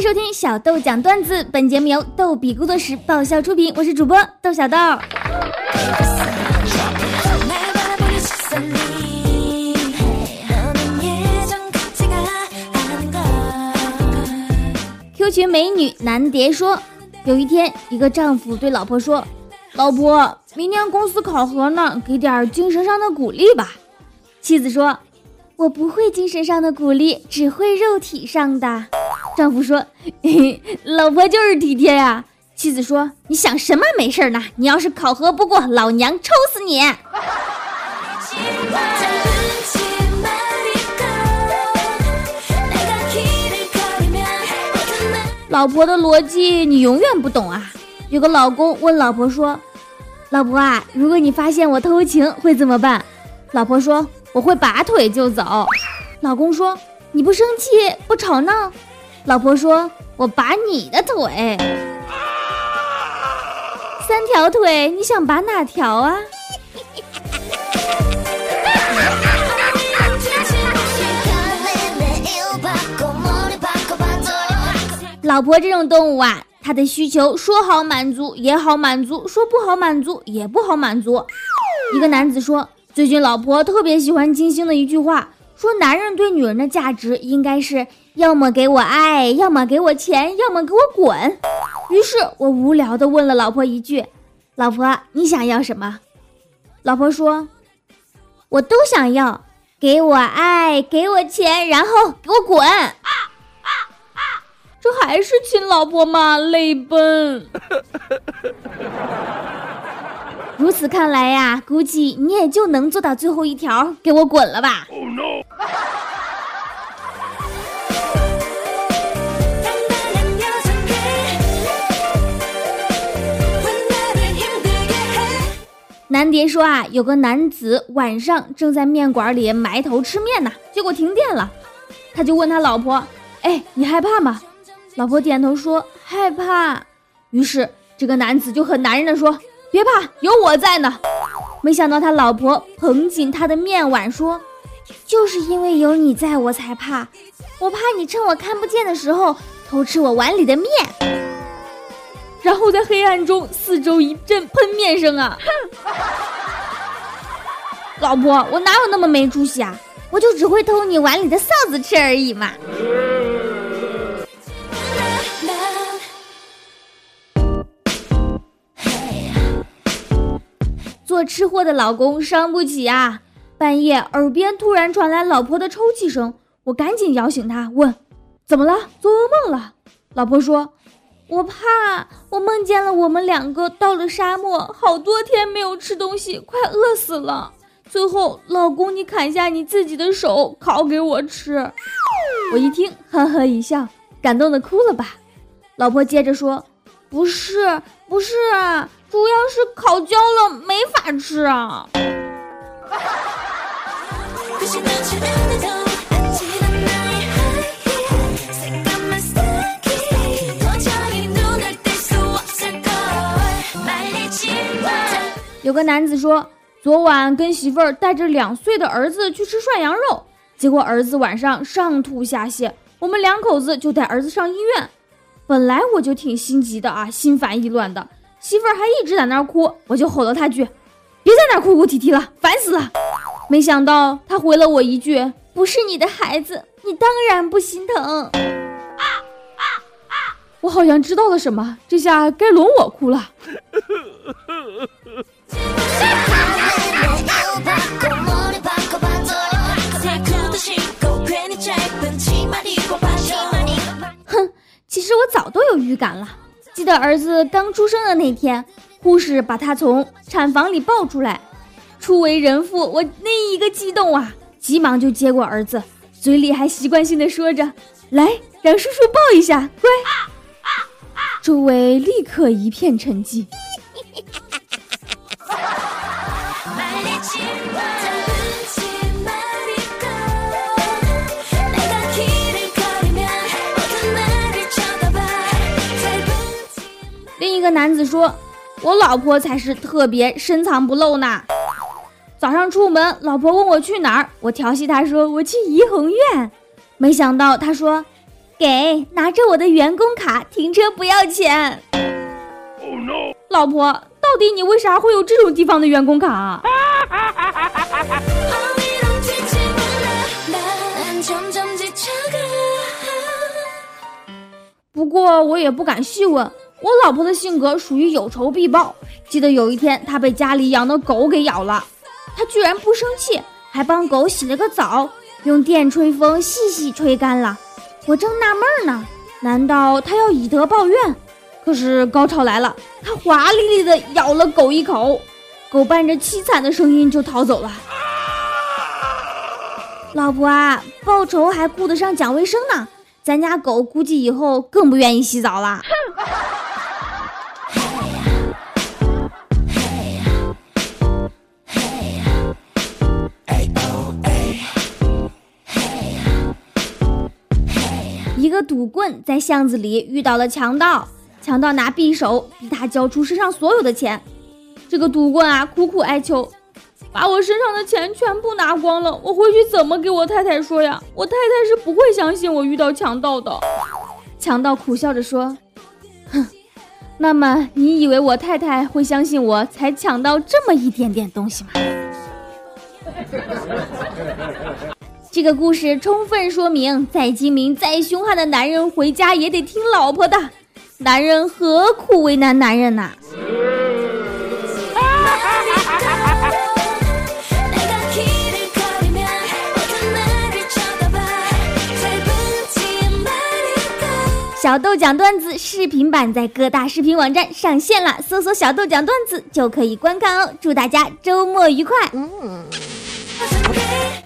收听小豆讲段子，本节目由逗比工作室爆笑出品，我是主播豆小豆。Q 群美女南蝶说，有一天，一个丈夫对老婆说：“老婆，明天公司考核呢，给点精神上的鼓励吧。”妻子说：“我不会精神上的鼓励，只会肉体上的。”丈夫说：“ 老婆就是体贴呀。”妻子说：“你想什么没事呢？你要是考核不过，老娘抽死你！” 老婆的逻辑你永远不懂啊！有个老公问老婆说：“老婆啊，如果你发现我偷情，会怎么办？”老婆说：“我会拔腿就走。”老公说：“你不生气，不吵闹？”老婆说：“我拔你的腿，三条腿，你想拔哪条啊？” 老婆这种动物啊，它的需求说好满足也好满足，说不好满足也不好满足。一个男子说，最近老婆特别喜欢金星的一句话，说男人对女人的价值应该是要么给我爱，要么给我钱，要么给我滚。于是我无聊的问了老婆一句：“老婆，你想要什么？”老婆说：“我都想要，给我爱，给我钱，然后给我滚。”这还是亲老婆吗？泪奔。如此看来呀，估计你也就能做到最后一条，给我滚了吧。南蝶说啊，有个男子晚上正在面馆里埋头吃面呢，结果停电了，他就问他老婆：“哎，你害怕吗？”老婆点头说害怕，于是这个男子就很男人的说：“别怕，有我在呢。”没想到他老婆捧紧他的面碗说：“就是因为有你在我才怕，我怕你趁我看不见的时候偷吃我碗里的面。”然后在黑暗中四周一阵喷面声啊！老婆，我哪有那么没出息啊？我就只会偷你碗里的臊子吃而已嘛。做吃货的老公伤不起啊！半夜耳边突然传来老婆的抽泣声，我赶紧摇醒她，问：“怎么了？做噩梦了？”老婆说：“我怕，我梦见了我们两个到了沙漠，好多天没有吃东西，快饿死了。最后，老公你砍下你自己的手烤给我吃。”我一听，呵呵一笑，感动的哭了吧？老婆接着说：“不是，不是。”啊主要是烤焦了，没法吃啊！有个男子说，昨晚跟媳妇儿带着两岁的儿子去吃涮羊肉，结果儿子晚上上吐下泻，我们两口子就带儿子上医院。本来我就挺心急的啊，心烦意乱的。媳妇儿还一直在那儿哭，我就吼了他句：“别在那儿哭哭啼啼了，烦死了！”没想到他回了我一句：“不是你的孩子，你当然不心疼。”我好像知道了什么，这下该轮我哭了。预感了。记得儿子刚出生的那天，护士把他从产房里抱出来。初为人父，我那一个激动啊，急忙就接过儿子，嘴里还习惯性的说着：“来，让叔叔抱一下，乖。”周围立刻一片沉寂。一个男子说：“我老婆才是特别深藏不露呢。早上出门，老婆问我去哪儿，我调戏她说我去怡红院，没想到她说：给，拿着我的员工卡，停车不要钱。老婆，到底你为啥会有这种地方的员工卡？不过我也不敢细问，我老婆的性格属于有仇必报。记得有一天，她被家里养的狗给咬了，她居然不生气，还帮狗洗了个澡，用电吹风细细吹干了。我正纳闷呢，难道她要以德报怨？可是高潮来了，她华丽丽的咬了狗一口，狗伴着凄惨的声音就逃走了。老婆啊，报仇还顾得上讲卫生呢。咱家狗估计以后更不愿意洗澡了。哼一个赌棍在巷子里遇到了强盗，强盗拿匕首逼他交出身上所有的钱。这个赌棍啊，苦苦哀求。把我身上的钱全部拿光了，我回去怎么给我太太说呀？我太太是不会相信我遇到强盗的。强盗苦笑着说：“哼，那么你以为我太太会相信我才抢到这么一点点东西吗？”这个故事充分说明，再精明、再凶悍的男人回家也得听老婆的。男人何苦为难男人呐？小豆讲段子视频版在各大视频网站上线了，搜索“小豆讲段子”就可以观看哦。祝大家周末愉快！嗯，